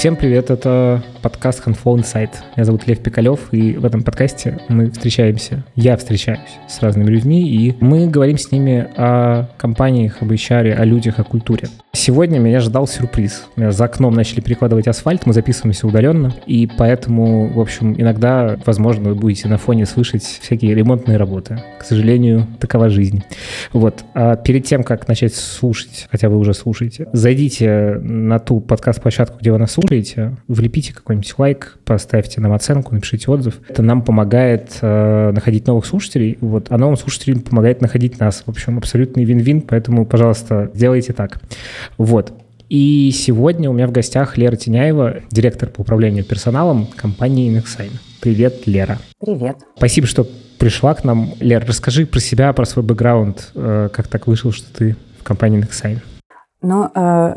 Всем привет, это подкаст Handful Insight. Меня зовут Лев Пикалев, и в этом подкасте мы встречаемся, я встречаюсь с разными людьми, и мы говорим с ними о компаниях, об HR, о людях, о культуре. Сегодня меня ждал сюрприз. Меня за окном начали перекладывать асфальт, мы записываемся удаленно, и поэтому, в общем, иногда, возможно, вы будете на фоне слышать всякие ремонтные работы. К сожалению, такова жизнь. Вот. А перед тем, как начать слушать, хотя вы уже слушаете, зайдите на ту подкаст-площадку, где вы нас слушаете, влепите какой-нибудь лайк, поставьте нам оценку, напишите отзыв. Это нам помогает э, находить новых слушателей, вот, а новым слушателям помогает находить нас. В общем, абсолютный вин-вин, поэтому, пожалуйста, сделайте так. Вот. И сегодня у меня в гостях Лера Теняева, директор по управлению персоналом компании Nexign. Привет, Лера. Привет. Спасибо, что пришла к нам. Лера, расскажи про себя, про свой бэкграунд, э, как так вышло, что ты в компании Nexign. Ну, э,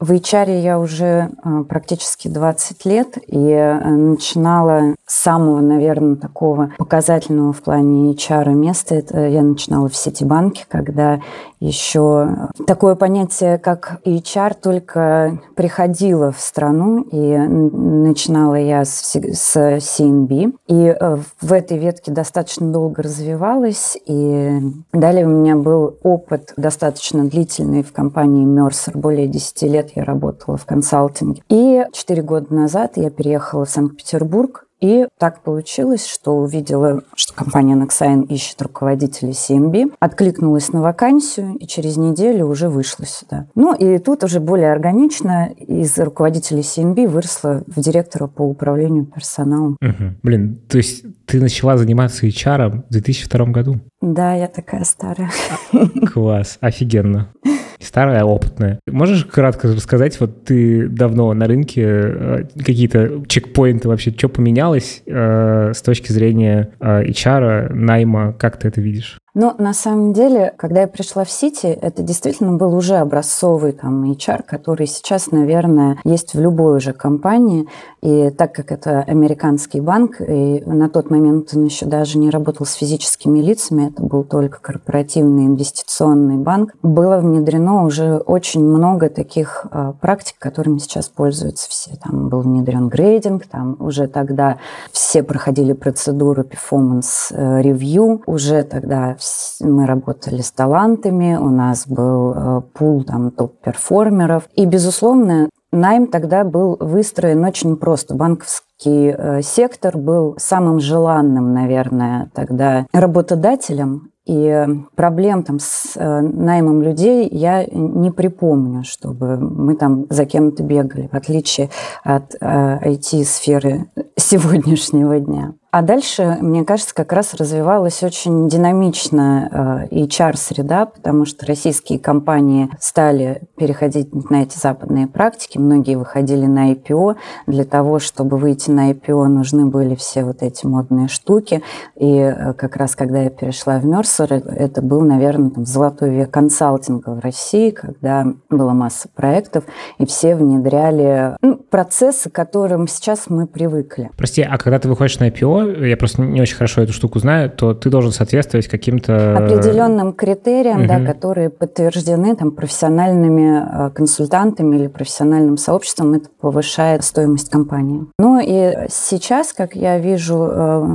в HR я уже э, практически 20 лет и э, начинала с самого, наверное, такого показательного в плане HR места. Это я начинала в Ситибанке, когда еще такое понятие, как HR, только приходило в страну, и начинала я с, с CNB. И э, в этой ветке достаточно долго развивалась, и далее у меня был опыт достаточно длительный в компании Mercer, более 10 лет я работала в консалтинге. И 4 года назад я переехала в Санкт-Петербург, и так получилось, что увидела, что компания Nexign ищет руководителей CMB, откликнулась на вакансию и через неделю уже вышла сюда. Ну и тут уже более органично из руководителей CMB выросла в директора по управлению персоналом. Угу. Блин, то есть ты начала заниматься HR в 2002 году? Да, я такая старая. Класс, офигенно старая, опытная. Можешь кратко рассказать, вот ты давно на рынке, э, какие-то чекпоинты вообще, что поменялось э, с точки зрения э, HR, найма, как ты это видишь? Но на самом деле, когда я пришла в Сити, это действительно был уже образцовый там HR, который сейчас, наверное, есть в любой уже компании. И так как это американский банк, и на тот момент он еще даже не работал с физическими лицами, это был только корпоративный инвестиционный банк, было внедрено уже очень много таких э, практик, которыми сейчас пользуются все. Там был внедрен грейдинг, там уже тогда все проходили процедуру performance э, review, уже тогда мы работали с талантами, у нас был э, пул там топ-перформеров. И, безусловно, найм тогда был выстроен очень просто. Банковский э, сектор был самым желанным, наверное, тогда работодателем. И проблем там с э, наймом людей я не припомню, чтобы мы там за кем-то бегали, в отличие от э, IT-сферы сегодняшнего дня. А дальше, мне кажется, как раз развивалась очень динамично э, HR-среда, потому что российские компании стали переходить на эти западные практики. Многие выходили на IPO. Для того, чтобы выйти на IPO, нужны были все вот эти модные штуки. И э, как раз, когда я перешла в Мерсер, это был, наверное, там, золотой век консалтинга в России, когда была масса проектов, и все внедряли ну, процессы, к которым сейчас мы привыкли. Прости, а когда ты выходишь на IPO, я просто не очень хорошо эту штуку знаю, то ты должен соответствовать каким-то... Определенным критериям, угу. да, которые подтверждены там, профессиональными э, консультантами или профессиональным сообществом, это повышает стоимость компании. Ну и сейчас, как я вижу, э,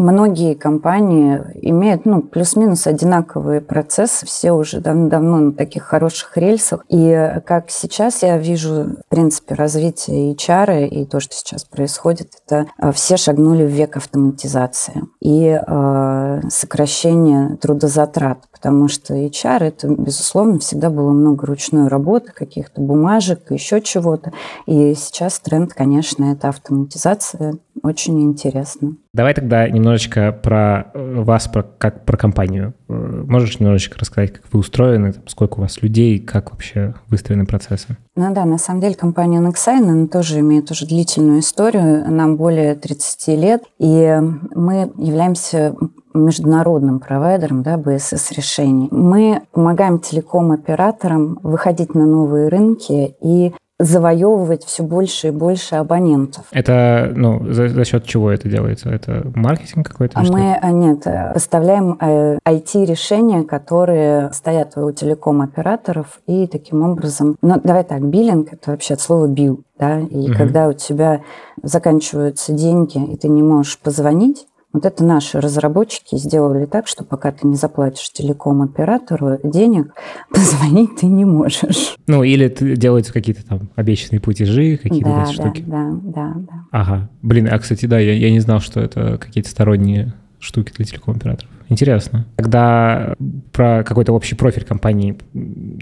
многие компании имеют ну, плюс-минус одинаковые процессы, все уже давно на таких хороших рельсах. И как сейчас я вижу, в принципе, развитие HR и то, что сейчас происходит, это э, все шагнули в век автоматизация и э, сокращение трудозатрат, потому что HR это, безусловно, всегда было много ручной работы, каких-то бумажек, еще чего-то. И сейчас тренд, конечно, это автоматизация. Очень интересно. Давай тогда немножечко про э, вас, про, как про компанию. Э, можешь немножечко рассказать, как вы устроены, сколько у вас людей, как вообще выстроены процессы? Ну да, на самом деле компания Nexign, она тоже имеет уже длительную историю, нам более 30 лет, и мы являемся международным провайдером да, БСС решений. Мы помогаем телеком-операторам выходить на новые рынки и завоевывать все больше и больше абонентов. Это, ну, за, за счет чего это делается? Это маркетинг какой-то? А мы, а нет, поставляем IT-решения, которые стоят у телеком-операторов, и таким образом, ну, давай так, биллинг – это вообще от слова «бил», да, и угу. когда у тебя заканчиваются деньги, и ты не можешь позвонить, вот это наши разработчики сделали так, что пока ты не заплатишь телеком-оператору денег, позвонить ты не можешь. Ну, или делаете какие-то там обещанные платежи, какие-то да, да, штуки. Да, да, да. Ага. Блин, а, кстати, да, я, я не знал, что это какие-то сторонние штуки для телеком-операторов. Интересно. Тогда про какой-то общий профиль компании,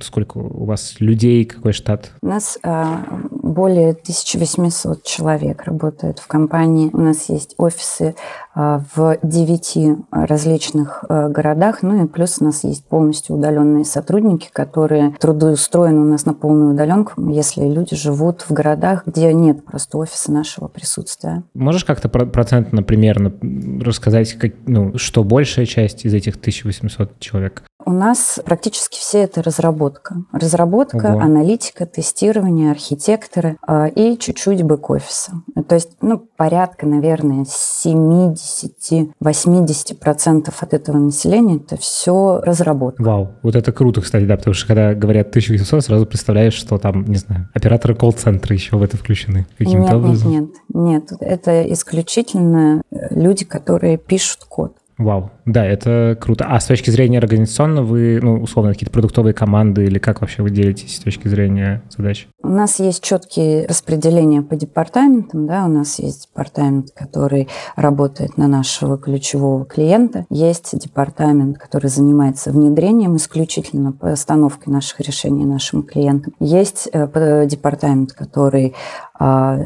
сколько у вас людей, какой штат? У нас а, более 1800 человек работает в компании. У нас есть офисы а, в 9 различных а, городах. Ну и плюс у нас есть полностью удаленные сотрудники, которые трудоустроены у нас на полную удаленку, если люди живут в городах, где нет просто офиса нашего присутствия. Можешь как-то процентно примерно рассказать, как, ну, что большая часть часть из этих 1800 человек? У нас практически все это разработка. Разработка, Ого. аналитика, тестирование, архитекторы э, и чуть-чуть бэк-офиса. То есть, ну, порядка, наверное, 70-80% от этого населения это все разработка. Вау, вот это круто, кстати, да, потому что когда говорят 1800, сразу представляешь, что там, не знаю, операторы колл-центра еще в это включены каким-то нет, образом. Нет, нет, нет. Это исключительно люди, которые пишут код. Вау, да, это круто. А с точки зрения организационно вы, ну, условно, какие-то продуктовые команды или как вообще вы делитесь с точки зрения задач? У нас есть четкие распределения по департаментам, да, у нас есть департамент, который работает на нашего ключевого клиента, есть департамент, который занимается внедрением исключительно постановкой наших решений нашим клиентам, есть э, департамент, который а,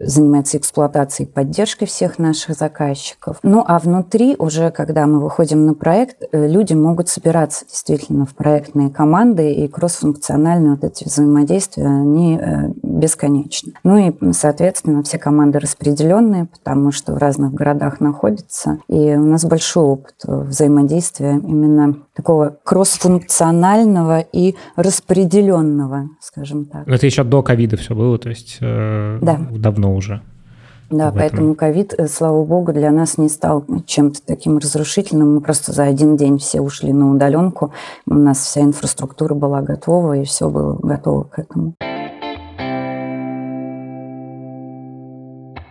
занимается эксплуатацией и поддержкой всех наших заказчиков. Ну а внутри уже, когда мы выходим на проект, э, люди могут собираться действительно в проектные команды, и кроссфункциональные вот эти взаимодействия, они э, бесконечны. Ну и, соответственно, все команды распределенные, потому что в разных городах находятся, и у нас большой опыт взаимодействия именно такого кроссфункционального и распределенного, скажем так. Это еще до ковида все было, то есть э, да. давно уже. Да, поэтому ковид, э, слава богу, для нас не стал чем-то таким разрушительным. Мы просто за один день все ушли на удаленку. У нас вся инфраструктура была готова, и все было готово к этому.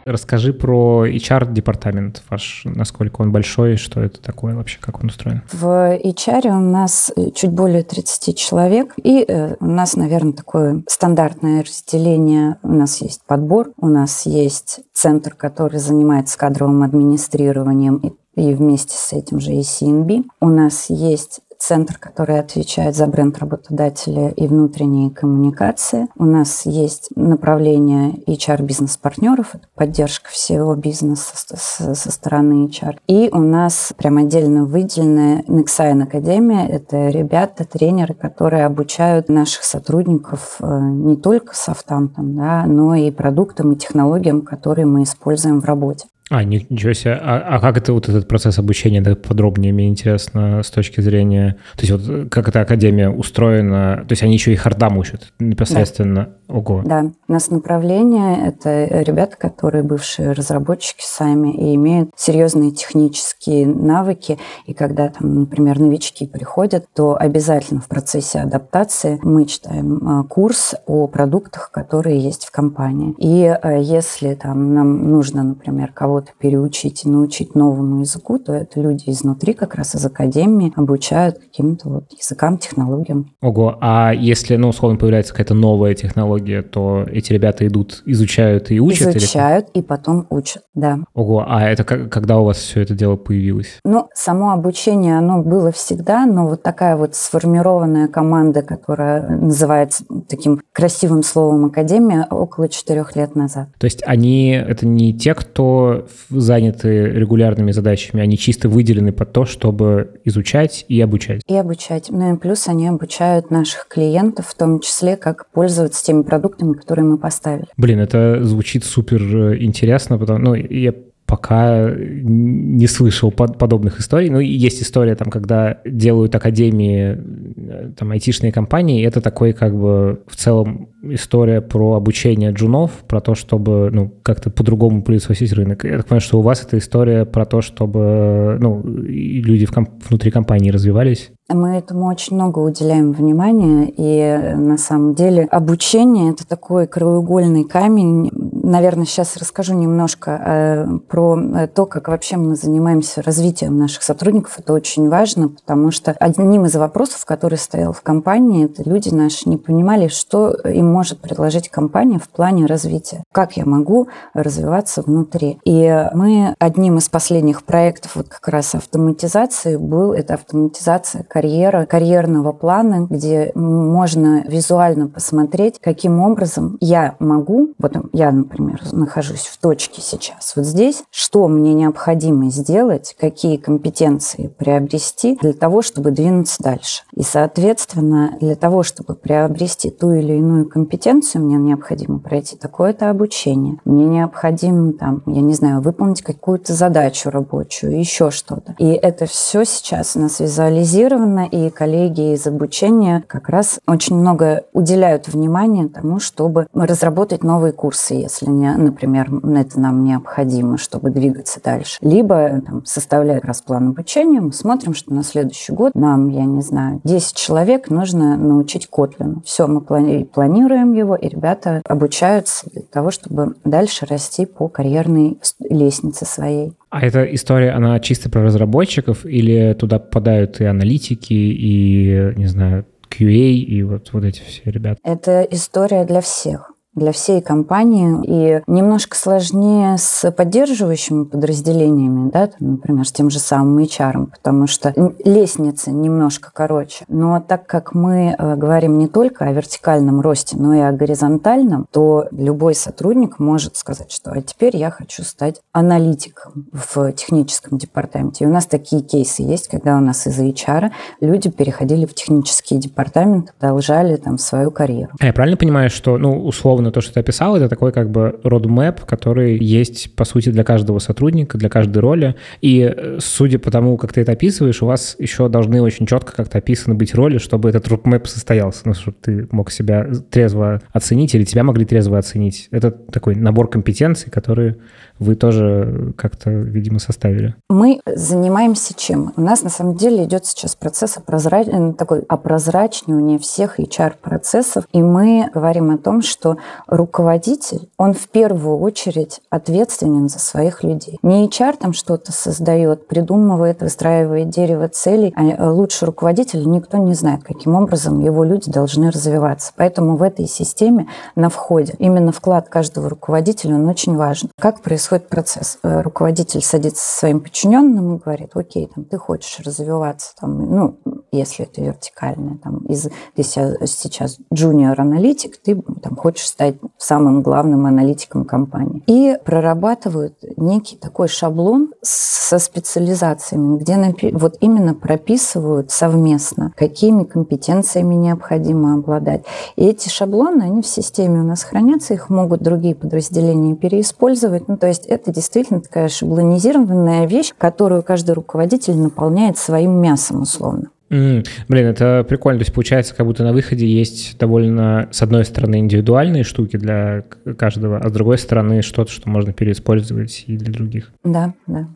Расскажи про HR-департамент ваш, насколько он большой, что это такое вообще, как он устроен? В HR у нас чуть более 30 человек, и э, у нас, наверное, такое стандартное разделение. У нас есть подбор, у нас есть центр, который занимается кадровым администрированием и вместе с этим же и CNB. У нас есть центр, который отвечает за бренд работодателя и внутренние коммуникации. У нас есть направление HR-бизнес-партнеров, поддержка всего бизнеса со, стороны HR. И у нас прям отдельно выделенная Nexine Академия. Это ребята, тренеры, которые обучают наших сотрудников э, не только софтам, да, но и продуктам и технологиям, которые мы используем в работе. А, ничего себе. А, а как это вот этот процесс обучения да, подробнее, мне интересно, с точки зрения... То есть вот как эта академия устроена? То есть они еще и хардам учат непосредственно? Да. Ого. Да. У нас направление — это ребята, которые бывшие разработчики сами и имеют серьезные технические навыки. И когда там, например, новички приходят, то обязательно в процессе адаптации мы читаем а, курс о продуктах, которые есть в компании. И а, если там нам нужно, например, кого кого-то переучить и научить новому языку, то это люди изнутри как раз из академии обучают каким-то вот языкам, технологиям. Ого, а если, ну, условно, появляется какая-то новая технология, то эти ребята идут, изучают и учат? Изучают или... и потом учат, да. Ого, а это как, когда у вас все это дело появилось? Ну, само обучение, оно было всегда, но вот такая вот сформированная команда, которая называется таким красивым словом «академия», около четырех лет назад. То есть они, это не те, кто заняты регулярными задачами, они чисто выделены под то, чтобы изучать и обучать. И обучать. Ну и плюс они обучают наших клиентов, в том числе, как пользоваться теми продуктами, которые мы поставили. Блин, это звучит супер э, интересно, потому ну, я пока не слышал под, подобных историй. Ну, есть история, там, когда делают академии, э, там, айтишные компании, это такой, как бы, в целом история про обучение джунов, про то, чтобы, ну, как-то по-другому пылесосить рынок. Я так понимаю, что у вас это история про то, чтобы, ну, люди в комп- внутри компании развивались. Мы этому очень много уделяем внимания, и на самом деле обучение – это такой краеугольный камень. Наверное, сейчас расскажу немножко э, про э, то, как вообще мы занимаемся развитием наших сотрудников. Это очень важно, потому что одним из вопросов, который стоял в компании, это люди наши не понимали, что им может предложить компания в плане развития. Как я могу развиваться внутри? И мы одним из последних проектов вот как раз автоматизации был, это автоматизация карьера, карьерного плана, где можно визуально посмотреть, каким образом я могу, вот я, например, нахожусь в точке сейчас, вот здесь, что мне необходимо сделать, какие компетенции приобрести для того, чтобы двинуться дальше. И, соответственно, для того, чтобы приобрести ту или иную компетенцию, мне необходимо пройти такое-то обучение. Мне необходимо, там, я не знаю, выполнить какую-то задачу рабочую, еще что-то. И это все сейчас у нас визуализировано и коллеги из обучения как раз очень много уделяют внимания тому, чтобы разработать новые курсы, если, не, например, это нам необходимо, чтобы двигаться дальше. Либо там, составляя раз план обучения, мы смотрим, что на следующий год нам, я не знаю, 10 человек нужно научить Kotlin. Все, мы планируем его, и ребята обучаются для того, чтобы дальше расти по карьерной лестнице своей. А эта история, она чисто про разработчиков или туда попадают и аналитики, и, не знаю, QA, и вот, вот эти все ребята? Это история для всех для всей компании и немножко сложнее с поддерживающими подразделениями, да, там, например, с тем же самым HR, потому что лестница немножко короче. Но так как мы э, говорим не только о вертикальном росте, но и о горизонтальном, то любой сотрудник может сказать, что а теперь я хочу стать аналитиком в техническом департаменте. И у нас такие кейсы есть, когда у нас из HR люди переходили в технический департамент, продолжали там свою карьеру. А я правильно понимаю, что, ну, условно, условно то, что ты описал, это такой как бы roadmap, который есть, по сути, для каждого сотрудника, для каждой роли. И э, судя по тому, как ты это описываешь, у вас еще должны очень четко как-то описаны быть роли, чтобы этот roadmap состоялся, ну, чтобы ты мог себя трезво оценить или тебя могли трезво оценить. Это такой набор компетенций, которые вы тоже как-то, видимо, составили. Мы занимаемся чем? У нас на самом деле идет сейчас процесс опрозрач... Э, такой опрозрачнивания всех HR-процессов, и мы говорим о том, что руководитель, он в первую очередь ответственен за своих людей. Не HR там что-то создает, придумывает, выстраивает дерево целей, а лучше руководитель никто не знает, каким образом его люди должны развиваться. Поэтому в этой системе на входе именно вклад каждого руководителя, он очень важен. Как происходит процесс? Э, руководитель садится со своим подчиненным и говорит, окей, там, ты хочешь развиваться, там, ну, если это вертикальное, там, из, ты сейчас джуниор-аналитик, ты там, хочешь стать самым главным аналитиком компании. И прорабатывают некий такой шаблон со специализациями, где напи- вот именно прописывают совместно, какими компетенциями необходимо обладать. И эти шаблоны, они в системе у нас хранятся, их могут другие подразделения переиспользовать. Ну, то есть это действительно такая шаблонизированная вещь, которую каждый руководитель наполняет своим мясом условно. Mm, блин, это прикольно. То есть получается, как будто на выходе есть довольно, с одной стороны, индивидуальные штуки для каждого, а с другой стороны, что-то, что можно переиспользовать и для других. Да, да.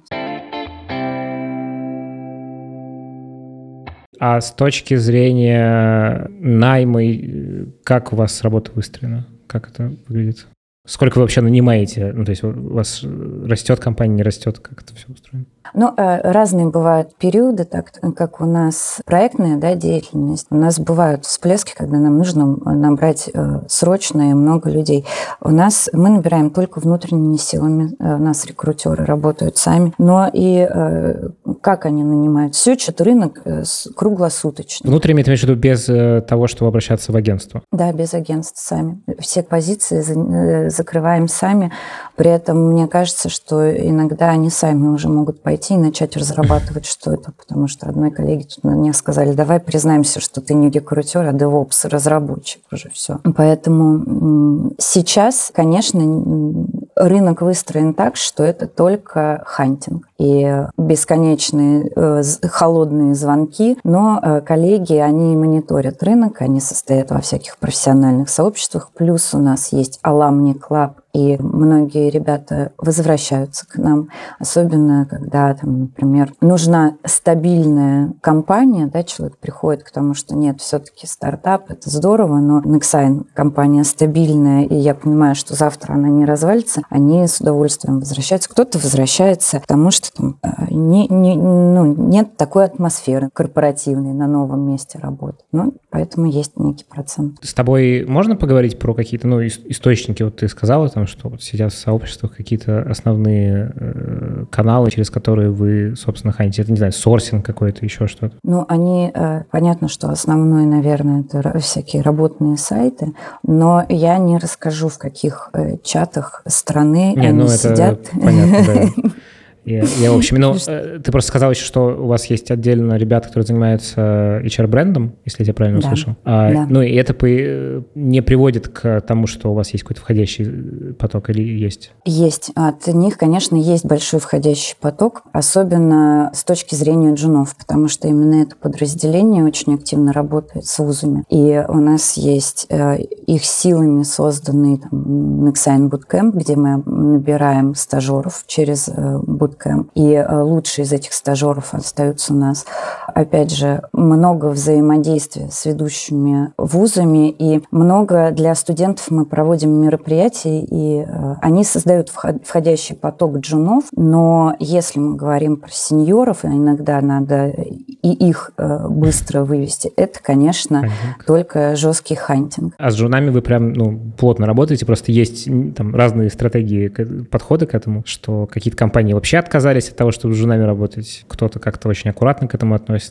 А с точки зрения найма, как у вас работа выстроена? Как это выглядит? Сколько вы вообще нанимаете? Ну, то есть у вас растет компания, не растет? Как это все устроено? Ну, э, разные бывают периоды, так как у нас проектная да, деятельность. У нас бывают всплески, когда нам нужно набрать э, срочно и много людей. У нас мы набираем только внутренними силами. Э, у нас рекрутеры работают сами. Но и как они нанимают? Все учат рынок круглосуточно. Внутренне, ты имеешь в виду без того, чтобы обращаться в агентство? Да, без агентств сами. Все позиции закрываем сами. При этом мне кажется, что иногда они сами уже могут пойти и начать разрабатывать, что это, потому что одной коллеге тут мне сказали, давай признаемся, что ты не рекрутер, а DevOps, разработчик уже все. Поэтому сейчас, конечно, рынок выстроен так, что это только хантинг и бесконечные э, холодные звонки, но э, коллеги, они мониторят рынок, они состоят во всяких профессиональных сообществах, плюс у нас есть Alumni Club, и многие ребята возвращаются к нам, особенно когда, там, например, нужна стабильная компания, да, человек приходит к тому, что нет, все-таки стартап, это здорово, но Nexign компания стабильная, и я понимаю, что завтра она не развалится, они с удовольствием возвращаются. Кто-то возвращается, потому что там э, не, не, ну, нет такой атмосферы корпоративной на новом месте работы. Ну, поэтому есть некий процент. С тобой можно поговорить про какие-то ну, источники? Вот ты сказала, там, что вот сейчас в сообществах какие-то основные э, каналы, через которые вы, собственно, хантите? Это, не знаю, сорсинг какой-то, еще что-то? Ну, они, э, понятно, что основной, наверное, это всякие работные сайты, но я не расскажу, в каких э, чатах страны не, они ну, это сидят. Понятно, да. Я, я, в общем, ну, э, ты просто сказал еще, что у вас есть отдельно ребята, которые занимаются HR-брендом, если я тебя правильно да. услышал. А, да. Ну, и это не приводит к тому, что у вас есть какой-то входящий поток или есть? Есть. От них, конечно, есть большой входящий поток, особенно с точки зрения джунов, потому что именно это подразделение очень активно работает с вузами. И у нас есть э, их силами созданный там, Nexign Bootcamp, где мы набираем стажеров через э, Bootcamp Bootcamp. И э, лучшие из этих стажеров остаются у нас. Опять же, много взаимодействия с ведущими вузами и много для студентов мы проводим мероприятий, и э, они создают входящий поток джунов, но если мы говорим про сеньоров, иногда надо и их э, быстро вывести, это, конечно, хантинг. только жесткий хантинг. А с джунами вы прям ну, плотно работаете, просто есть там разные стратегии, подходы к этому, что какие-то компании вообще отказались от того, чтобы с женами работать. Кто-то как-то очень аккуратно к этому относится.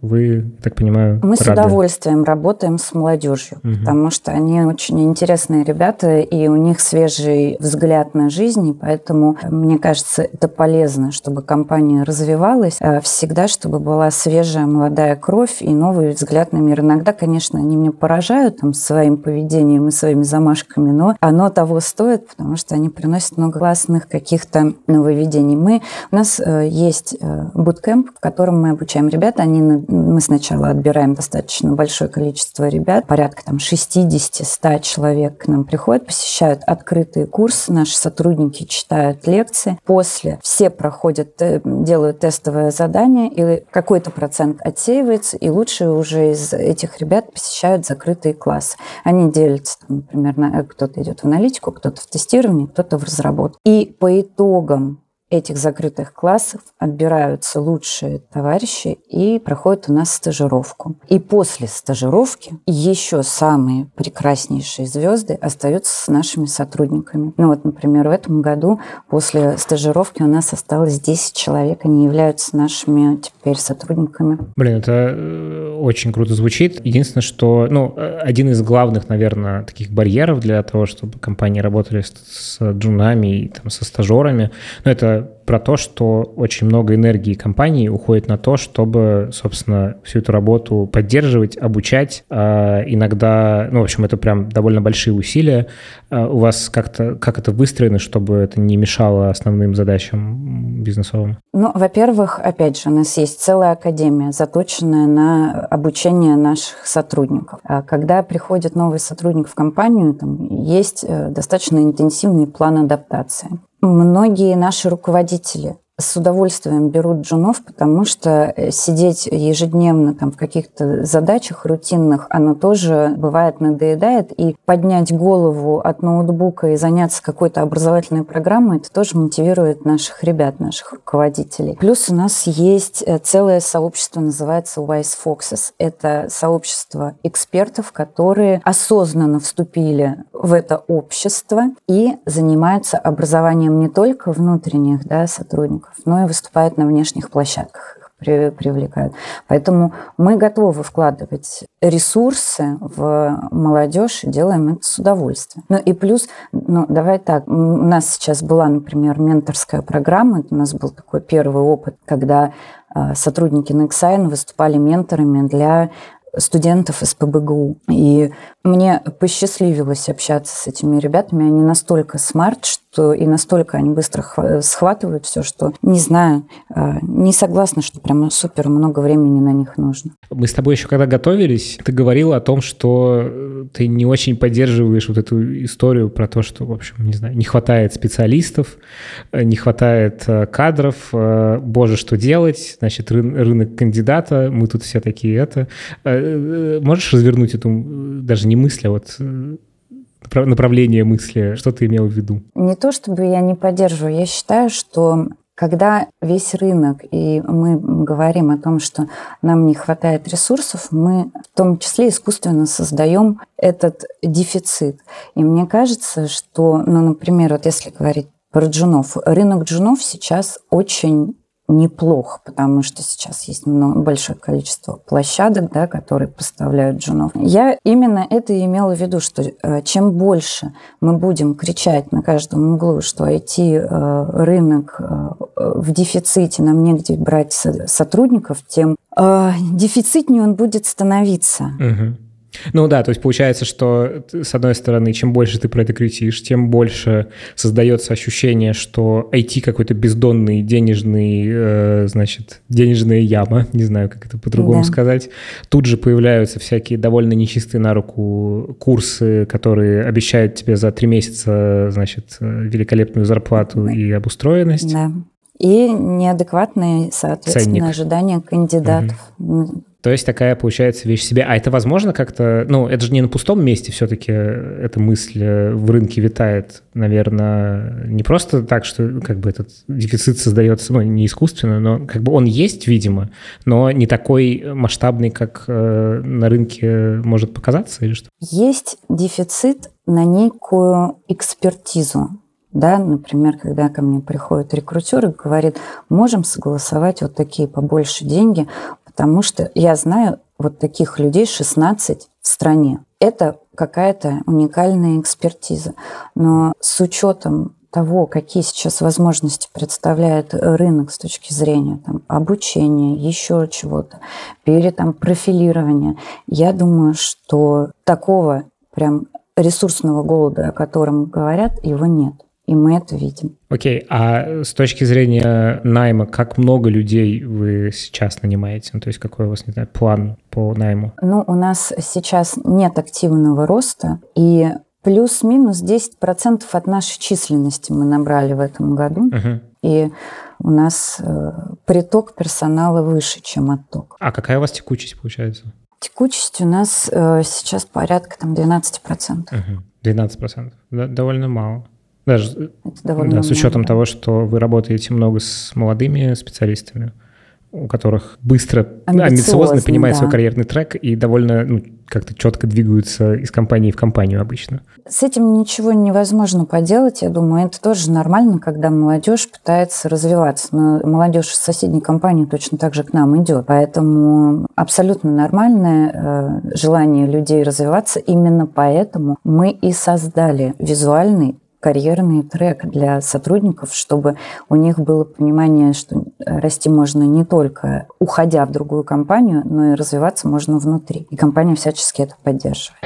Вы, так понимаю, Мы рады. с удовольствием работаем с молодежью, угу. потому что они очень интересные ребята, и у них свежий взгляд на жизнь, и поэтому, мне кажется, это полезно, чтобы компания развивалась, а всегда, чтобы была свежая молодая кровь и новый взгляд на мир. Иногда, конечно, они меня поражают там, своим поведением и своими замашками, но оно того стоит, потому что они приносят много классных каких-то нововведений. Мы у нас э, есть буткемп, в котором мы обучаем ребят. Они, мы сначала отбираем достаточно большое количество ребят, порядка там 60-100 человек к нам приходят, посещают открытый курс, наши сотрудники читают лекции. После все проходят, э, делают тестовое задание, и какой-то процент отсеивается, и лучшие уже из этих ребят посещают закрытые классы. Они делятся, там, например, на, кто-то идет в аналитику, кто-то в тестирование, кто-то в разработку. И по итогам этих закрытых классов отбираются лучшие товарищи и проходят у нас стажировку. И после стажировки еще самые прекраснейшие звезды остаются с нашими сотрудниками. Ну вот, например, в этом году после стажировки у нас осталось 10 человек, они являются нашими теперь сотрудниками. Блин, это э, очень круто звучит. Единственное, что, ну, э, один из главных, наверное, таких барьеров для того, чтобы компании работали с, джунами и там, со стажерами, ну, это про то, что очень много энергии компании уходит на то, чтобы, собственно, всю эту работу поддерживать, обучать. А иногда, ну, в общем, это прям довольно большие усилия. А у вас как-то, как это выстроено, чтобы это не мешало основным задачам бизнесовым? Ну, во-первых, опять же, у нас есть целая академия, заточенная на обучение наших сотрудников. А когда приходит новый сотрудник в компанию, там есть э, достаточно интенсивный план адаптации. Многие наши руководители с удовольствием берут джунов, потому что э, сидеть ежедневно там в каких-то задачах рутинных, оно тоже бывает надоедает, и поднять голову от ноутбука и заняться какой-то образовательной программой, это тоже мотивирует наших ребят, наших руководителей. Плюс у нас есть э, целое сообщество, называется Wise Foxes. Это сообщество экспертов, которые осознанно вступили в это общество и занимаются образованием не только внутренних да, сотрудников, сотрудников, но и выступают на внешних площадках их привлекают. Поэтому мы готовы вкладывать ресурсы в молодежь и делаем это с удовольствием. Ну и плюс, ну давай так, у нас сейчас была, например, менторская программа, у нас был такой первый опыт, когда а, сотрудники Nexign выступали менторами для студентов из ПБГУ. И мне посчастливилось общаться с этими ребятами. Они настолько смарт, что и настолько они быстро схватывают все, что не знаю, а, не согласна, что прям супер много времени на них нужно. Мы с тобой еще когда готовились, ты говорила о том, что э, ты не очень поддерживаешь вот эту историю про то, что, в общем, не знаю, не хватает специалистов, э, не хватает э, кадров, боже, что делать, значит, рынок кандидата, мы тут все такие это. Можешь развернуть эту даже не мысль, а вот направление мысли, что ты имел в виду? Не то чтобы я не поддерживаю, я считаю, что когда весь рынок, и мы говорим о том, что нам не хватает ресурсов, мы в том числе искусственно создаем этот дефицит. И мне кажется, что, ну, например, вот если говорить про джунов, рынок джунов сейчас очень неплохо, потому что сейчас есть много, большое количество площадок, да, которые поставляют джунов. Я именно это и имела в виду, что э, чем больше мы будем кричать на каждом углу, что IT-рынок э, э, в дефиците, нам негде брать сотрудников, тем дефицитнее он будет становиться. Угу. Ну да, то есть получается, что с одной стороны, чем больше ты про это кричишь, тем больше создается ощущение, что IT какой-то бездонный денежный, э, значит, денежная яма, не знаю, как это по-другому да. сказать. Тут же появляются всякие довольно нечистые на руку курсы, которые обещают тебе за три месяца, значит, великолепную зарплату да. и обустроенность. Да. И неадекватные, соответственно, Ценник. ожидания кандидатов. Угу. То есть такая получается вещь себе. А это возможно как-то... Ну, это же не на пустом месте все-таки эта мысль э, в рынке витает, наверное, не просто так, что как бы этот дефицит создается, ну, не искусственно, но как бы он есть, видимо, но не такой масштабный, как э, на рынке может показаться или что? Есть дефицит на некую экспертизу. Да, например, когда ко мне приходит рекрутер и говорит, можем согласовать вот такие побольше деньги, потому что я знаю вот таких людей 16 в стране. Это какая-то уникальная экспертиза. Но с учетом того, какие сейчас возможности представляет рынок с точки зрения там, обучения, еще чего-то, пере там, профилирования, я думаю, что такого прям ресурсного голода, о котором говорят, его нет. И мы это видим. Окей, okay. а с точки зрения найма, как много людей вы сейчас нанимаете? Ну, то есть какой у вас, не знаю, план по найму? Ну, у нас сейчас нет активного роста, и плюс-минус 10% от нашей численности мы набрали в этом году. Uh-huh. И у нас э, приток персонала выше, чем отток. А какая у вас текучесть получается? Текучесть у нас э, сейчас порядка там 12%. Uh-huh. 12%. Да, довольно мало. Даже да, с учетом да. того, что вы работаете много с молодыми специалистами, у которых быстро, амбициозно, амбициозно понимают да. свой карьерный трек и довольно ну, как-то четко двигаются из компании в компанию обычно. С этим ничего невозможно поделать, я думаю. Это тоже нормально, когда молодежь пытается развиваться. Но молодежь из соседней компании точно так же к нам идет. Поэтому абсолютно нормальное э, желание людей развиваться. Именно поэтому мы и создали визуальный карьерный трек для сотрудников, чтобы у них было понимание, что расти можно не только уходя в другую компанию, но и развиваться можно внутри. И компания всячески это поддерживает.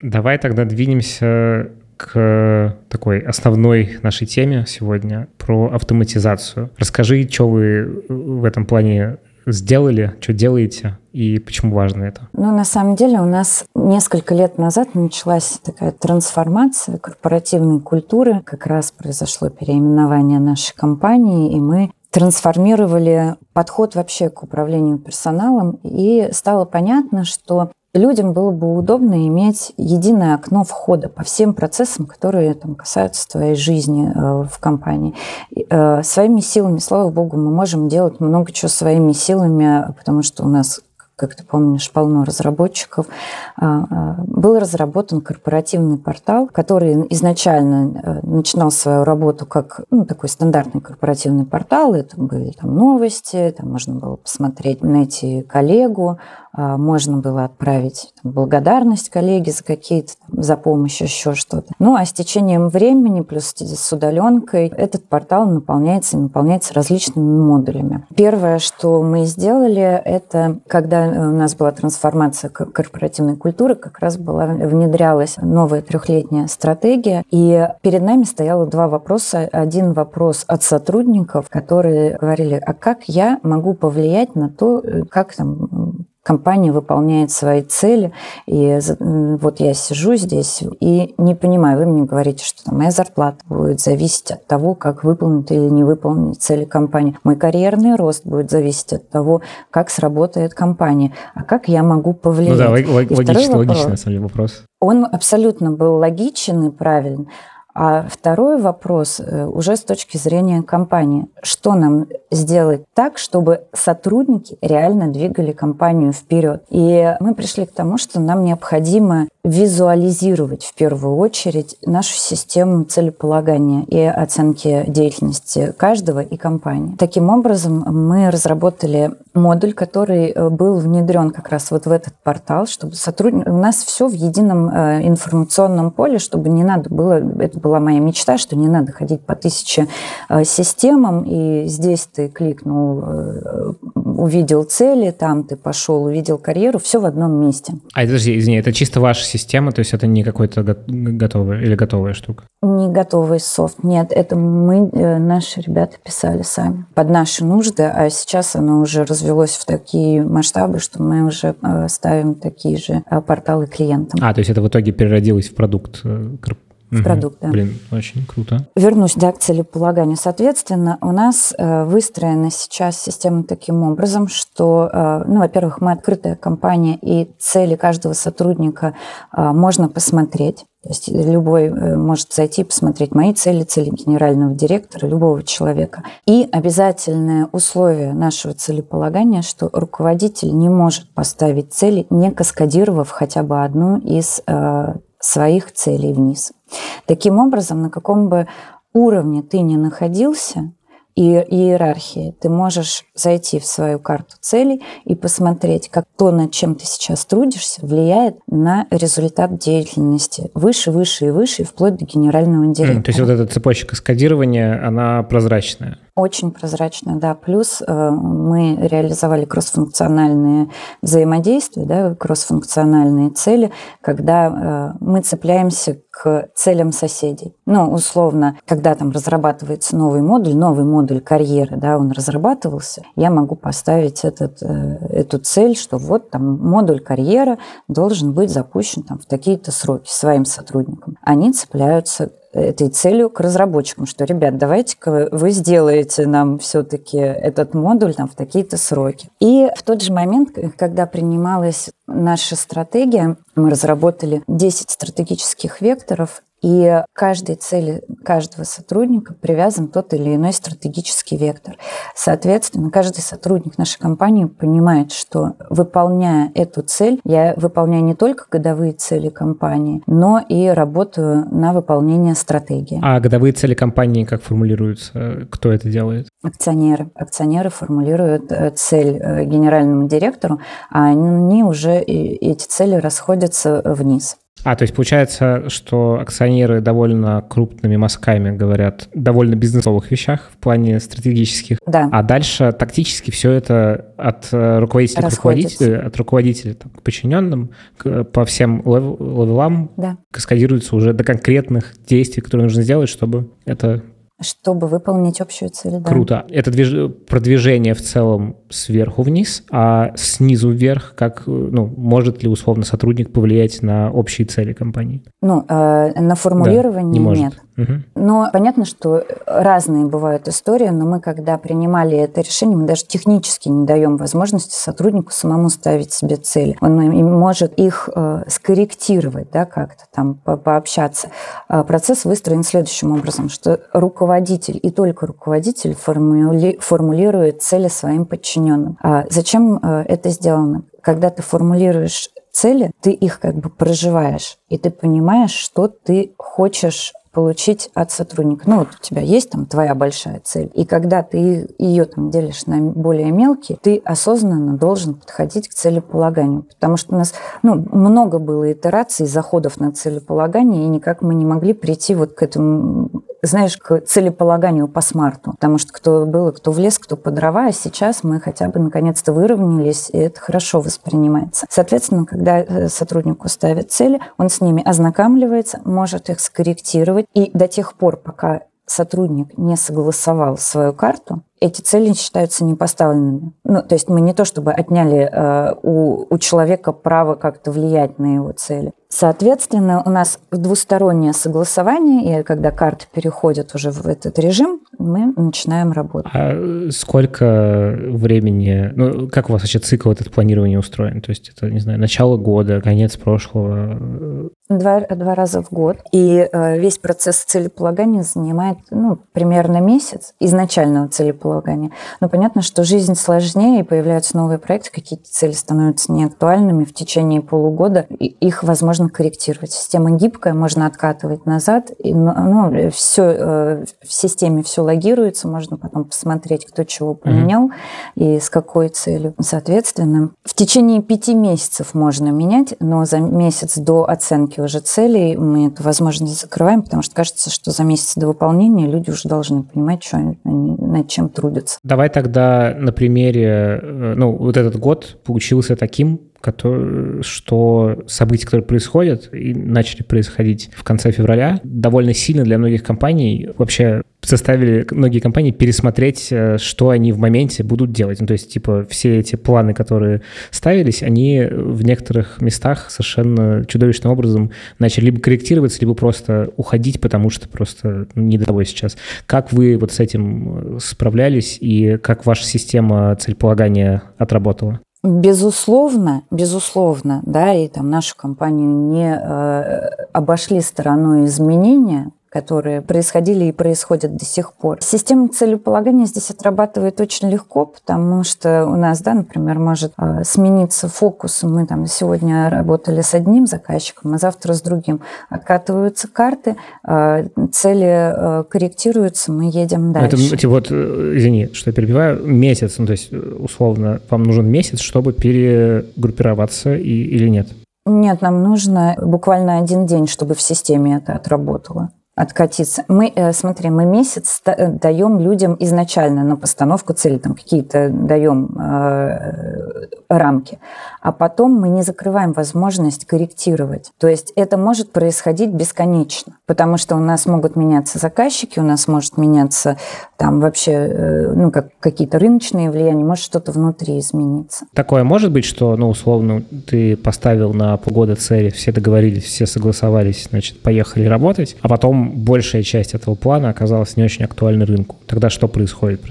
Давай тогда двинемся к такой основной нашей теме сегодня про автоматизацию. Расскажи, что вы в этом плане сделали, что делаете и почему важно это? Ну, на самом деле у нас несколько лет назад началась такая трансформация корпоративной культуры. Как раз произошло переименование нашей компании, и мы трансформировали подход вообще к управлению персоналом, и стало понятно, что людям было бы удобно иметь единое окно входа по всем процессам, которые там, касаются твоей жизни э, в компании. Э, своими силами, слава богу, мы можем делать много чего своими силами, потому что у нас как ты помнишь, полно разработчиков, а, а, был разработан корпоративный портал, который изначально э, начинал свою работу как ну, такой стандартный корпоративный портал. Это были там новости, там можно было посмотреть, найти коллегу, можно было отправить благодарность коллеге за какие-то, за помощь, еще что-то. Ну, а с течением времени, плюс с удаленкой, этот портал наполняется наполняется различными модулями. Первое, что мы сделали, это когда у нас была трансформация корпоративной культуры, как раз была внедрялась новая трехлетняя стратегия, и перед нами стояло два вопроса. Один вопрос от сотрудников, которые говорили, а как я могу повлиять на то, э, как там компания выполняет свои цели, и вот я сижу здесь и не понимаю, вы мне говорите, что там, моя зарплата будет зависеть от того, как выполнить или не выполнить цели компании. Мой карьерный рост будет зависеть от того, как сработает компания. А как я могу повлиять? Ну да, лог, логично, вопрос, логично, на самом деле, вопрос. Он абсолютно был логичен и правильный. А второй вопрос э, уже с точки зрения компании. Что нам сделать так, чтобы сотрудники реально двигали компанию вперед? И мы пришли к тому, что нам необходимо визуализировать в первую очередь нашу систему целеполагания и оценки деятельности каждого и компании. Таким образом, мы разработали модуль, который э, был внедрен как раз вот в этот портал, чтобы сотрудник... У нас все в едином э, информационном поле, чтобы не надо было... Это была моя мечта, что не надо ходить по тысяче э, системам, и здесь ты кликнул, увидел цели, там ты пошел, увидел карьеру, все в одном месте. А, подожди, извини, это чисто ваша система, то есть это не какой-то готовый или готовая штука? Не готовый софт, нет, это мы, наши ребята писали сами под наши нужды, а сейчас оно уже развелось в такие масштабы, что мы уже ставим такие же порталы клиентам. А, то есть это в итоге переродилось в продукт в продукт, да. Блин, очень круто. Вернусь да, к целеполаганию. Соответственно, у нас э, выстроена сейчас система таким образом, что, э, ну, во-первых, мы открытая компания, и цели каждого сотрудника э, можно посмотреть. То есть любой может зайти и посмотреть мои цели, цели генерального директора, любого человека. И обязательное условие нашего целеполагания, что руководитель не может поставить цели, не каскадировав хотя бы одну из своих целей вниз. Таким образом, на каком бы уровне ты ни находился, и иерархии, ты можешь зайти в свою карту целей и посмотреть, как то, над чем ты сейчас трудишься, влияет на результат деятельности выше, выше и выше, вплоть до генерального директора. Mm, то есть вот эта цепочка скодирования, она прозрачная? Очень прозрачно, да. Плюс э, мы реализовали кроссфункциональные взаимодействия, да, кроссфункциональные цели, когда э, мы цепляемся к целям соседей. Ну, условно, когда там разрабатывается новый модуль, новый модуль карьеры, да, он разрабатывался, я могу поставить этот, э, эту цель, что вот там модуль карьера должен быть запущен там в такие-то сроки своим сотрудникам. Они цепляются этой целью к разработчикам, что, ребят, давайте-ка вы сделаете нам все-таки этот модуль там, в такие-то сроки. И в тот же момент, когда принималась наша стратегия, мы разработали 10 стратегических векторов, и к каждой цели каждого сотрудника привязан тот или иной стратегический вектор. Соответственно, каждый сотрудник нашей компании понимает, что выполняя эту цель, я выполняю не только годовые цели компании, но и работаю на выполнение стратегии. А годовые цели компании как формулируются? Кто это делает? Акционеры. Акционеры формулируют э, цель э, генеральному директору, а они уже эти цели расходятся вниз. А, то есть получается, что акционеры довольно крупными мазками говорят довольно бизнесовых вещах в плане стратегических. Да. А дальше тактически все это от э, руководителя к руководителю, от руководителя там, к подчиненным, к, по всем левелам да. каскадируется уже до конкретных действий, которые нужно сделать, чтобы это чтобы выполнить общую цель. Да. Круто. Это движ... продвижение в целом сверху вниз, а снизу вверх, как, ну, может ли условно сотрудник повлиять на общие цели компании? Ну, э, на формулирование да, не может. нет. Но понятно, что разные бывают истории, но мы, когда принимали это решение, мы даже технически не даем возможности сотруднику самому ставить себе цели. Он может их э, скорректировать, да, как-то там по пообщаться. А процесс выстроен следующим образом, что руководитель и только руководитель формули формулирует цели своим подчиненным. А зачем э, это сделано? Когда ты формулируешь цели, ты их как бы проживаешь, и ты понимаешь, что ты хочешь получить от сотрудника. Ну, вот у тебя есть там твоя большая цель, и когда ты ее там делишь на более мелкие, ты осознанно должен подходить к целеполаганию, потому что у нас ну, много было итераций, заходов на целеполагание, и никак мы не могли прийти вот к этому знаешь, к целеполаганию по смарту. Потому что кто был, кто в лес, кто по дрова, а сейчас мы хотя бы наконец-то выровнялись, и это хорошо воспринимается. Соответственно, когда э, сотруднику ставят цели, он с ними ознакомливается, может их скорректировать, и до тех пор, пока сотрудник не согласовал свою карту, эти цели считаются непоставленными. Ну, то есть мы не то чтобы отняли э, у, у человека право как-то влиять на его цели. Соответственно, у нас двустороннее согласование, и когда карты переходят уже в этот режим, мы начинаем работать. А сколько времени, ну, как у вас вообще цикл этот планирования устроен? То есть это, не знаю, начало года, конец прошлого? Два, два раза в год. И э, весь процесс целеполагания занимает, ну, примерно месяц изначального целеполагания. Но понятно, что жизнь сложнее, и появляются новые проекты, какие-то цели становятся неактуальными в течение полугода, и их возможно можно корректировать. Система гибкая, можно откатывать назад. И, ну, ну все, э, в системе все логируется, можно потом посмотреть, кто чего поменял mm-hmm. и с какой целью. Соответственно, в течение пяти месяцев можно менять, но за месяц до оценки уже целей мы эту возможность закрываем, потому что кажется, что за месяц до выполнения люди уже должны понимать, что они, над чем трудятся. Давай тогда на примере, э, ну, вот этот год получился таким, который, что события, которые происходят и начали происходить в конце февраля, довольно сильно для многих компаний вообще заставили многие компании пересмотреть, э, что они в моменте будут делать. Ну, то есть, типа, все эти планы, которые ставились, они в некоторых местах совершенно чудовищным образом начали либо корректироваться, либо просто уходить, потому что просто не до того сейчас. Как вы вот с этим справлялись и как ваша система целеполагания отработала? Безусловно, безусловно, да, и там нашу компанию не э, обошли стороной изменения, которые происходили и происходят до сих пор. Система целеполагания здесь отрабатывает очень легко, потому что у нас, да, например, может э, смениться фокус. Мы там сегодня работали с одним заказчиком, а завтра с другим. Откатываются карты, э, цели э, корректируются, мы едем дальше. Это, вот, извини, что я перебиваю, месяц, ну то есть условно вам нужен месяц, чтобы перегруппироваться и, или нет? Нет, нам нужно буквально один день, чтобы в системе это отработало откатиться. Мы, э, смотри, мы месяц э, даем людям изначально на постановку цели, там какие-то даем э, рамки, а потом мы не закрываем возможность корректировать. То есть это может происходить бесконечно, потому что у нас могут меняться заказчики, у нас может меняться там вообще, э, ну, как какие-то рыночные влияния, может что-то внутри измениться. Такое может быть, что, ну, условно, ты поставил на полгода цели, все договорились, все согласовались, значит, поехали работать, а потом большая часть этого плана оказалась не очень актуальной рынку. Тогда что происходит?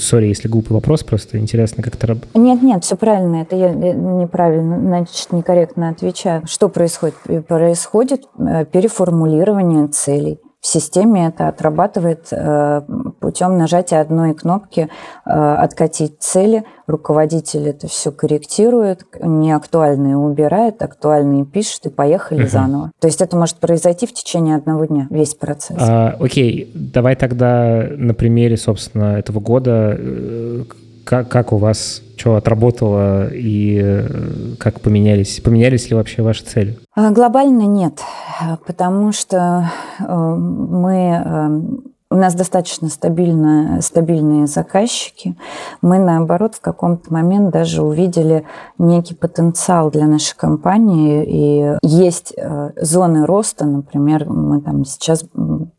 Сори, если глупый вопрос, просто интересно, как это работает. Нет, нет, все правильно. Это я неправильно, значит, некорректно отвечаю. Что происходит? Происходит э, переформулирование целей. В системе это отрабатывает э, путем нажатия одной кнопки э, «Откатить цели». Руководитель это все корректирует, неактуальные убирает, актуальные пишет, и поехали uh-huh. заново. То есть это может произойти в течение одного дня, весь процесс. А, окей, давай тогда на примере, собственно, этого года э, как, как у вас что отработало и э, как поменялись? Поменялись ли вообще ваши цели? А, глобально нет, потому что э, мы э, у нас достаточно стабильно, стабильные заказчики. Мы, наоборот, в каком-то момент даже увидели некий потенциал для нашей компании. И есть зоны роста, например, мы там сейчас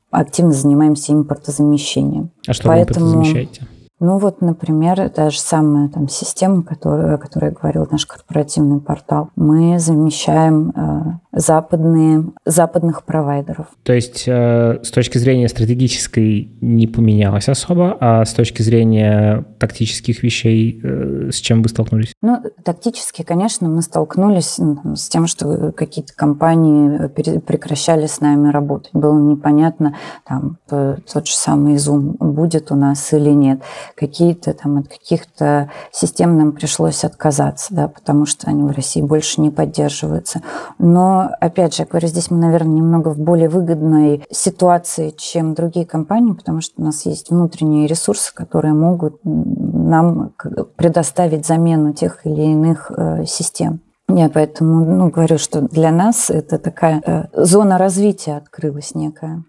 активно занимаемся импортозамещением. А что Поэтому... вы импортозамещаете? Ну вот, например, та же самая там система, которую, о которой говорил, наш корпоративный портал. Мы замещаем э, западные, западных провайдеров. То есть э, с точки зрения стратегической не поменялось особо, а с точки зрения тактических вещей э, с чем вы столкнулись? Ну, тактически, конечно, мы столкнулись ну, с тем, что какие-то компании прекращали с нами работать. Было непонятно, там, тот же самый Zoom будет у нас или нет. Какие-то там от каких-то систем нам пришлось отказаться, да, потому что они в России больше не поддерживаются. Но опять же, я говорю, здесь мы, наверное, немного в более выгодной ситуации, чем другие компании, потому что у нас есть внутренние ресурсы, которые могут нам предоставить замену тех или иных э, систем. Я поэтому ну, говорю, что для нас это такая э, зона развития открылась некая.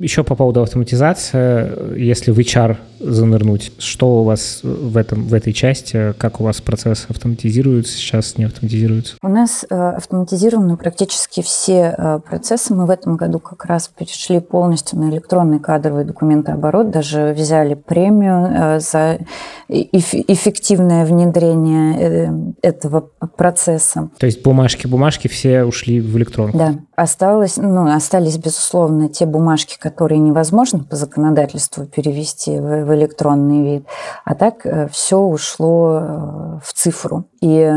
Еще по поводу автоматизации, если в HR занырнуть, что у вас в, этом, в этой части, как у вас процесс автоматизируется, сейчас не автоматизируется? У нас э, автоматизированы практически все э, процессы. Мы в этом году как раз перешли полностью на электронный кадровый документооборот, даже взяли премию э, за эффективное внедрение этого процесса. То есть бумажки, бумажки все ушли в электронку? Да. Осталось, ну, остались, безусловно, те бумажки, которые невозможно по законодательству перевести в, в электронный вид, а так э, все ушло э, в цифру. И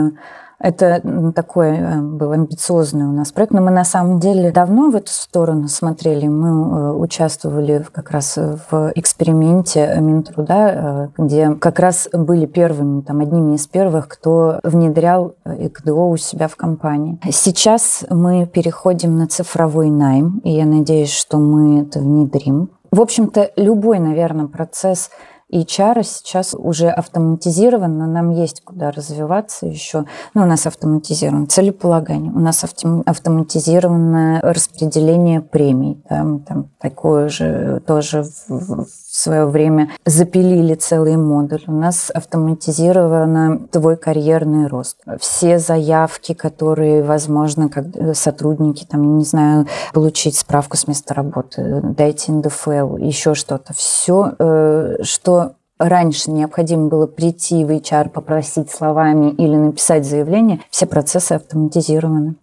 это такой э, был амбициозный у нас проект, но мы на самом деле давно в эту сторону смотрели. Мы э, участвовали как раз в эксперименте Минтруда, э, где как раз были первыми, там, одними из первых, кто внедрял ЭКДО у себя в компании. Сейчас мы переходим на цифровой найм, и я надеюсь, что мы это внедрим. В общем-то, любой, наверное, процесс и HR сейчас уже автоматизирован, но нам есть куда развиваться еще. Ну, у нас автоматизировано целеполагание, у нас автоматизированное распределение премий. Да, мы там такое же тоже в, в свое время запилили целый модуль. У нас автоматизировано твой карьерный рост. Все заявки, которые, возможно, как сотрудники, там, я не знаю, получить справку с места работы, дайте НДФЛ, еще что-то. Все, э, что раньше необходимо было прийти в HR, попросить словами или написать заявление, все процессы автоматизированы.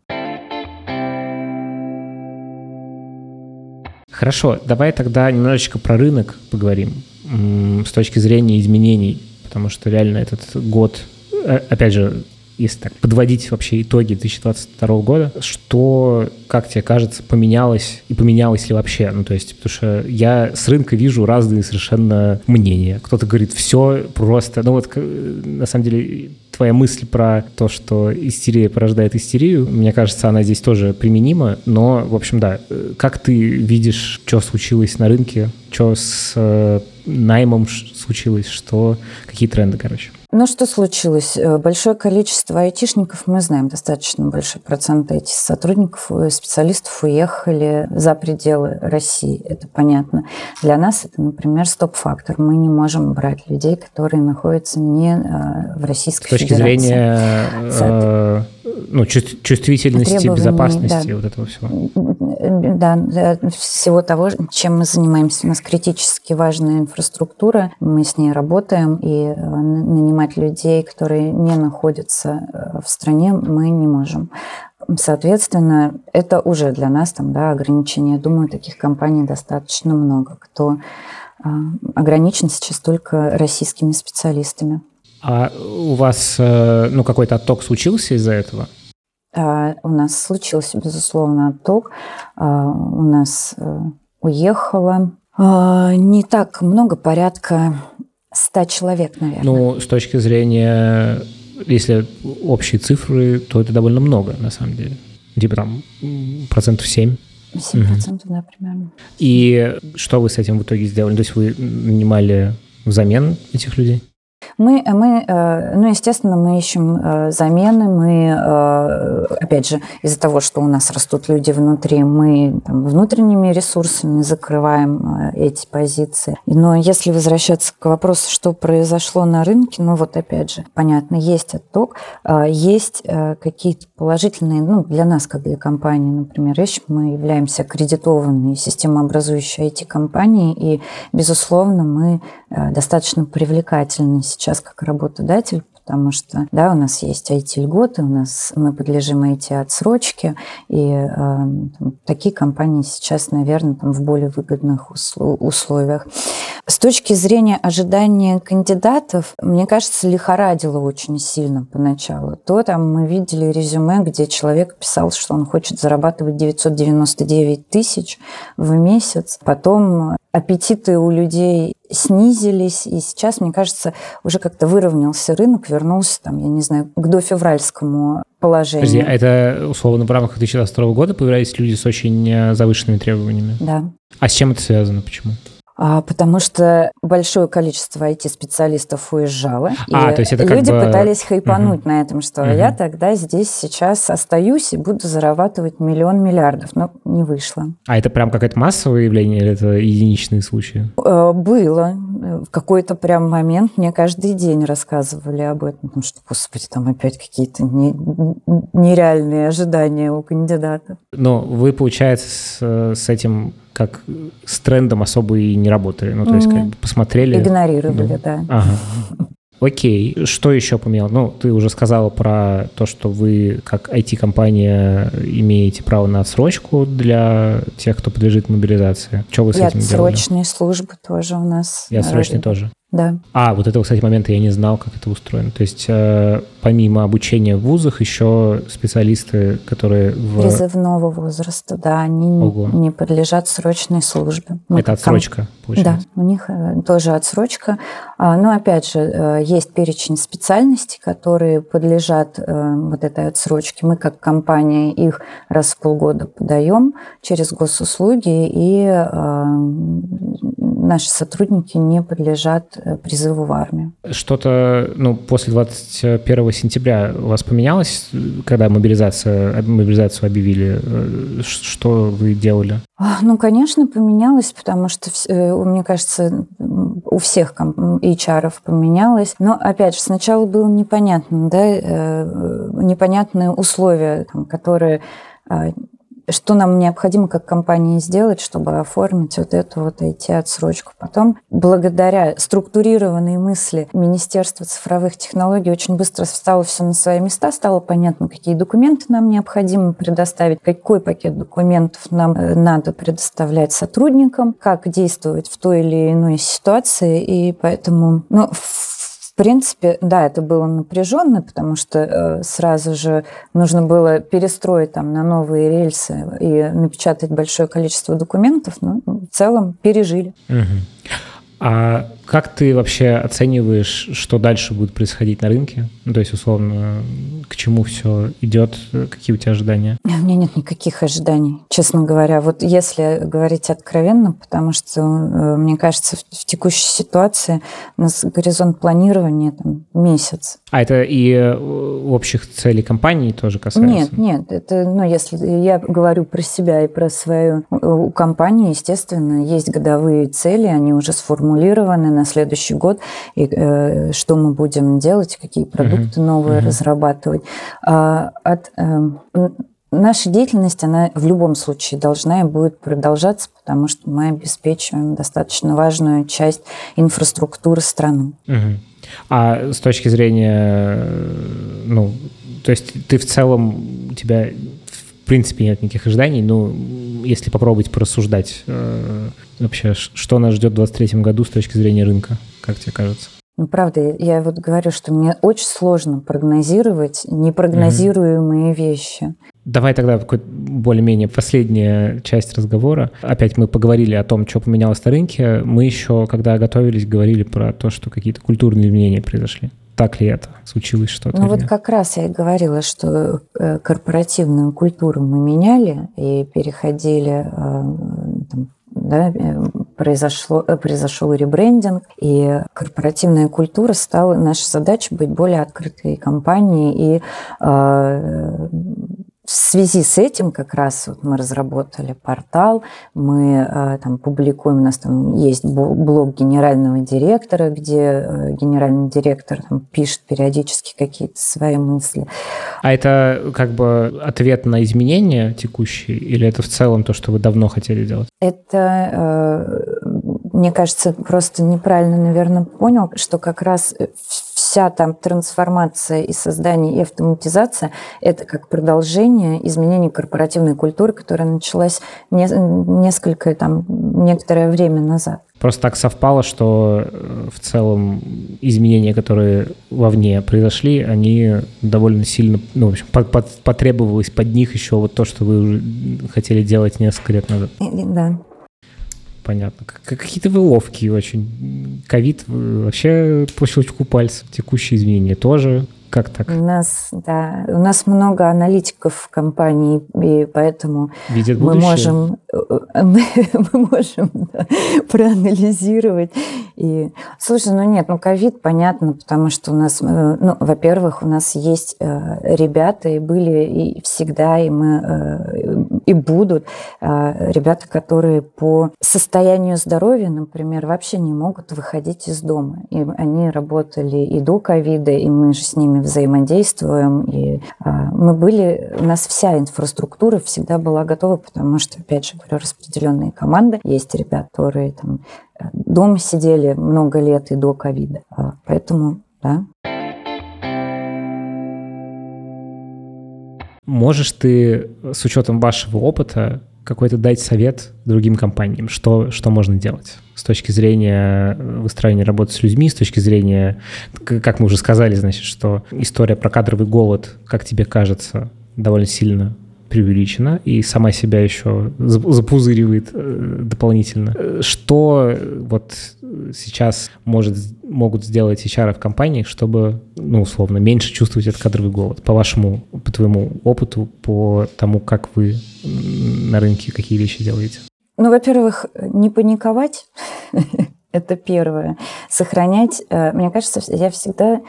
Хорошо, давай тогда немножечко про рынок поговорим с точки зрения изменений, потому что реально этот год, э, опять же, если так подводить вообще итоги 2022 года, что, как тебе кажется, поменялось и поменялось ли вообще? Ну, то есть, потому что я с рынка вижу разные совершенно мнения. Кто-то говорит, все просто... Ну, вот, на самом деле, твоя мысль про то, что истерия порождает истерию, мне кажется, она здесь тоже применима, но, в общем, да, как ты видишь, что случилось на рынке, что с э, наймом случилось, что, какие тренды, короче? Ну, что случилось? Э, большое количество айтишников, мы знаем, достаточно большой процент этих сотрудников, э, специалистов уехали за пределы России, это понятно. Для нас это, например, стоп-фактор. Мы не можем брать людей, которые находятся не э, в Российской Федерации. С точки Федерации. зрения ну, чувствительности, безопасности, да. вот этого всего. Да, всего того, чем мы занимаемся. У нас критически важная инфраструктура, мы с ней работаем, и нанимаем нанимать людей, которые не находятся э, в стране, мы не можем. Соответственно, это уже для нас там, да, ограничение. Думаю, таких компаний достаточно много, кто э, ограничен сейчас только российскими специалистами. А у вас э, ну, какой-то отток случился из-за этого? А, у нас случился, безусловно, отток. А, у нас уехало а, не так много, порядка 100 человек, наверное. Ну, с точки зрения, если общие цифры, то это довольно много, на самом деле. Типа там процентов 7. 7 процентов, угу. да, примерно. И что вы с этим в итоге сделали? То есть вы нанимали взамен этих людей? Мы, мы, э, ну, естественно, мы ищем э, замены. Мы, э, опять же, из-за того, что у нас растут люди внутри, мы там, внутренними ресурсами закрываем эти позиции. Но если возвращаться к вопросу, что произошло на рынке, ну вот опять же, понятно, есть отток, есть какие-то положительные, ну, для нас, как для компании, например, вещи, мы являемся аккредитованной системообразующей IT-компанией, и, безусловно, мы достаточно привлекательны сейчас как работодатель, потому что, да, у нас есть IT-льготы, у нас мы подлежим IT-отсрочке, и э, там, такие компании сейчас, наверное, там в более выгодных условиях. С точки зрения ожидания кандидатов, мне кажется, лихорадило очень сильно поначалу. То там мы видели резюме, где человек писал, что он хочет зарабатывать 999 тысяч в месяц. Потом аппетиты у людей снизились, и сейчас, мне кажется, уже как-то выровнялся рынок, вернулся, там, я не знаю, к дофевральскому положению. Подожди, а это, условно, в рамках 2022 года появлялись люди с очень э, завышенными требованиями? Да. А с чем это связано? Почему? А, потому что большое количество IT-специалистов уезжало, а, и то есть это люди бы... пытались хайпануть угу. на этом, что угу. я тогда здесь сейчас остаюсь и буду зарабатывать миллион миллиардов, но не вышло. А это прям какое-то массовое явление или это единичные случаи? Э, было. В какой-то прям момент мне каждый день рассказывали об этом, потому что, господи, там опять какие-то не, нереальные ожидания у кандидатов. Но вы, получается, с, с этим как с трендом особо и не работали. Ну, то есть, как бы посмотрели. Игнорировали, ну, да. Ага. Окей, что еще поменял? Ну, ты уже сказала про то, что вы, как IT-компания, имеете право на отсрочку для тех, кто подлежит мобилизации. Что вы с и этим делали? И отсрочные службы тоже у нас. И отсрочные тоже? Да. А, вот этого, кстати, момента я не знал, как это устроено. То есть э, помимо обучения в вузах еще специалисты, которые в... Призывного возраста, да, они Ого. не подлежат срочной службе. Мы это отсрочка, ком... получается? Да, у них э, тоже отсрочка. А, но опять же, э, есть перечень специальностей, которые подлежат э, вот этой отсрочке. Мы как компания их раз в полгода подаем через госуслуги, и наши сотрудники не подлежат Э, призыву в армию. Что-то, ну, после 21 сентября у вас поменялось, когда мобилизация, мобилизацию объявили? Э, что вы делали? Ну, конечно, поменялось, потому что, э, мне кажется, у всех HR поменялось. Но, опять же, сначала было непонятно, да, непонятные условия, которые что нам необходимо как компании сделать, чтобы оформить вот эту вот IT-отсрочку. Потом, благодаря структурированной мысли Министерства цифровых технологий, очень быстро встало все на свои места, стало понятно, какие документы нам необходимо предоставить, какой пакет документов нам э, надо предоставлять сотрудникам, как действовать в той или иной ситуации. И поэтому, ну, принципе, да, это было напряженно, потому что э, сразу же нужно было перестроить там на новые рельсы и напечатать большое количество документов, но в целом пережили. Угу. А как ты вообще оцениваешь, что дальше будет происходить на рынке? Ну, то есть, условно, к чему все идет? Какие у тебя ожидания? У меня нет никаких ожиданий, честно говоря. Вот если говорить откровенно, потому что, э, мне кажется, в, в текущей ситуации у нас горизонт планирования там, месяц. А это и э, общих целей компании тоже касается? Нет, нет. Это, ну, если я говорю про себя и про свою... У компании, естественно, есть годовые цели, они уже сформулированы, на следующий год, и э, что мы будем делать, какие продукты mm-hmm. новые mm-hmm. разрабатывать. А, от, э, наша деятельность, она в любом случае должна и будет продолжаться, потому что мы обеспечиваем достаточно важную часть инфраструктуры страны. Угу. А с точки зрения, ну, то есть ты в целом, у тебя в принципе нет никаких ожиданий, но если попробовать порассуждать, э, вообще, что нас ждет в 2023 году с точки зрения рынка, как тебе кажется? Ну, правда, я вот говорю, что мне очень сложно прогнозировать непрогнозируемые mm-hmm. вещи. Давай тогда более-менее последняя часть разговора. Опять мы поговорили о том, что поменялось на рынке. Мы еще, когда готовились, говорили про то, что какие-то культурные изменения произошли. Так ли это? Случилось что-то? Ну вот нет? как раз я и говорила, что э, корпоративную культуру мы меняли и переходили э, там, да, э, произошло, произошел ребрендинг, и корпоративная культура стала, наша задача быть более открытой компанией и в связи с этим как раз вот мы разработали портал, мы э, там публикуем, у нас там есть блог генерального директора, где э, генеральный директор там, пишет периодически какие-то свои мысли. А это как бы ответ на изменения текущие или это в целом то, что вы давно хотели делать? Это, э, мне кажется, просто неправильно, наверное, понял, что как раз вся там трансформация и создание и автоматизация – это как продолжение изменений корпоративной культуры, которая началась не, несколько, там, некоторое время назад. Просто так совпало, что э, в целом изменения, которые вовне произошли, они довольно сильно, ну, в общем, под, под, потребовалось под них еще вот то, что вы уже хотели делать несколько лет назад. Да. Понятно. Какие-то вы ловкие очень. Ковид вообще по щелчку пальцев, текущие изменения тоже как так? У нас, да, у нас много аналитиков в компании, и поэтому Видят мы можем, мы, мы можем да, проанализировать. И, слушай, ну нет, ну ковид понятно, потому что у нас, э, ну, во-первых, у нас есть э, ребята, и были и всегда, и мы, э, и будут ребята, которые по состоянию здоровья, например, вообще не могут выходить из дома. И они работали и до ковида, и мы же с ними взаимодействуем. И а, мы были, у нас вся инфраструктура всегда была готова, потому что, опять же говорю, распределенные команды. Есть ребята, которые там дома сидели много лет и до ковида. А, поэтому, да. Можешь ты с учетом вашего опыта какой-то дать совет другим компаниям, что, что можно делать с точки зрения выстраивания работы с людьми, с точки зрения, как мы уже сказали, значит, что история про кадровый голод, как тебе кажется, довольно сильно преувеличена и сама себя еще запузыривает э, дополнительно. Что вот сейчас может, могут сделать HR в компании, чтобы, ну, условно, меньше чувствовать этот кадровый голод? По вашему, по твоему опыту, по тому, как вы на рынке какие вещи делаете? Ну, во-первых, не паниковать. Это первое. Сохранять, э, мне кажется, я всегда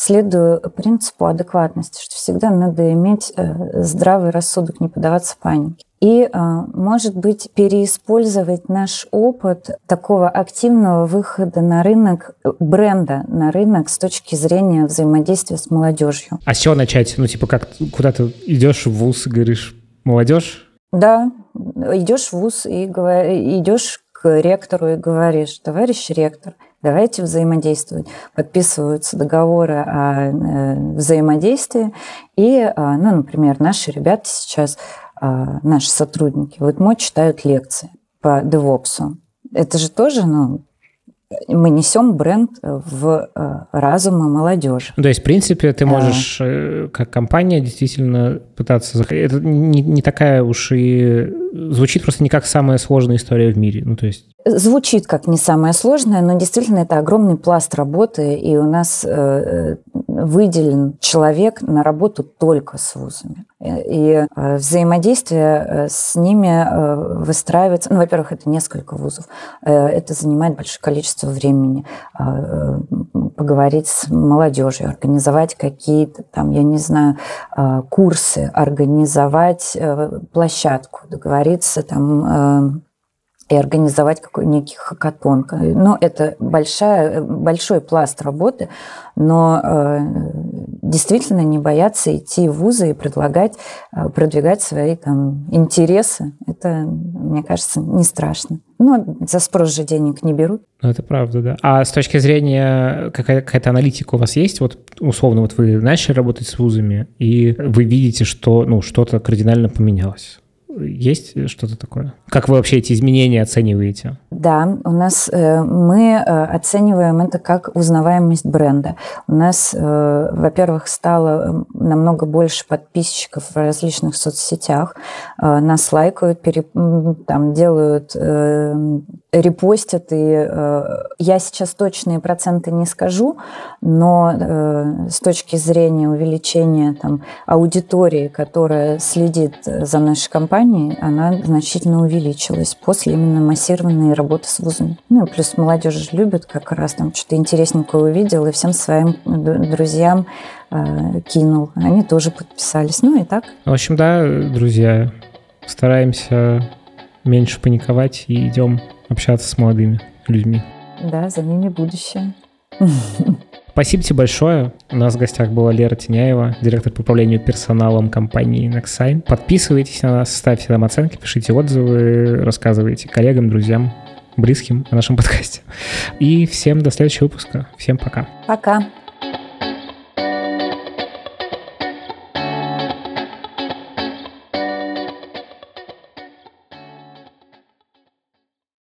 следую принципу адекватности, что всегда надо иметь э, здравый рассудок, не поддаваться панике. И, э, может быть, переиспользовать наш опыт такого активного выхода на рынок, бренда на рынок с точки зрения взаимодействия с молодежью. А с чего начать? Ну, типа, как куда ты идешь в ВУЗ и говоришь, молодежь? Да, идешь в ВУЗ и идешь к ректору и говоришь, товарищ ректор, давайте взаимодействовать. Подписываются договоры о э, взаимодействии. И, э, ну, например, наши ребята сейчас, э, наши сотрудники, вот мы читают лекции по DevOps. Это же тоже, ну, мы несем бренд в разумы молодежи. То есть, в принципе, ты можешь, а... как компания, действительно пытаться... Это не, не такая уж и... Звучит просто не как самая сложная история в мире. Ну, то есть... Звучит как не самое сложное, но действительно это огромный пласт работы, и у нас э, выделен человек на работу только с вузами. И э, взаимодействие э, с ними выстраивается, ну, во-первых, это несколько вузов, это занимает большое количество времени, поговорить с молодежью, организовать какие-то там, я не знаю, курсы, организовать площадку, договориться там и организовать какой некий хакатон. Но это большая, большой пласт работы, но э, действительно не бояться идти в вузы и предлагать, э, продвигать свои там, интересы. Это, мне кажется, не страшно. Но за спрос же денег не берут. Ну, это правда, да. А с точки зрения, какая- какая-то аналитика у вас есть? Вот, условно, вот вы начали работать с вузами, и вы видите, что ну, что-то кардинально поменялось. Есть что-то такое? Как вы вообще эти изменения оцениваете? Да, у нас э, мы э, оцениваем это как узнаваемость бренда. У нас, э, во-первых, стало намного больше подписчиков в различных соцсетях. Нас лайкают, пере, там делают репостят, и э, я сейчас точные проценты не скажу, но э, с точки зрения увеличения там, аудитории, которая следит за нашей компанией, она значительно увеличилась после именно массированной работы с вузами. Ну и плюс молодежь любит как раз там что-то интересненькое увидел и всем своим друзьям э, кинул. Они тоже подписались. Ну и так. В общем, да, друзья, стараемся меньше паниковать и идем общаться с молодыми людьми. Да, за ними будущее. Спасибо тебе большое. У нас в гостях была Лера Теняева, директор по управлению персоналом компании Nexign. Подписывайтесь на нас, ставьте нам оценки, пишите отзывы, рассказывайте коллегам, друзьям, близким о нашем подкасте. И всем до следующего выпуска. Всем пока. Пока.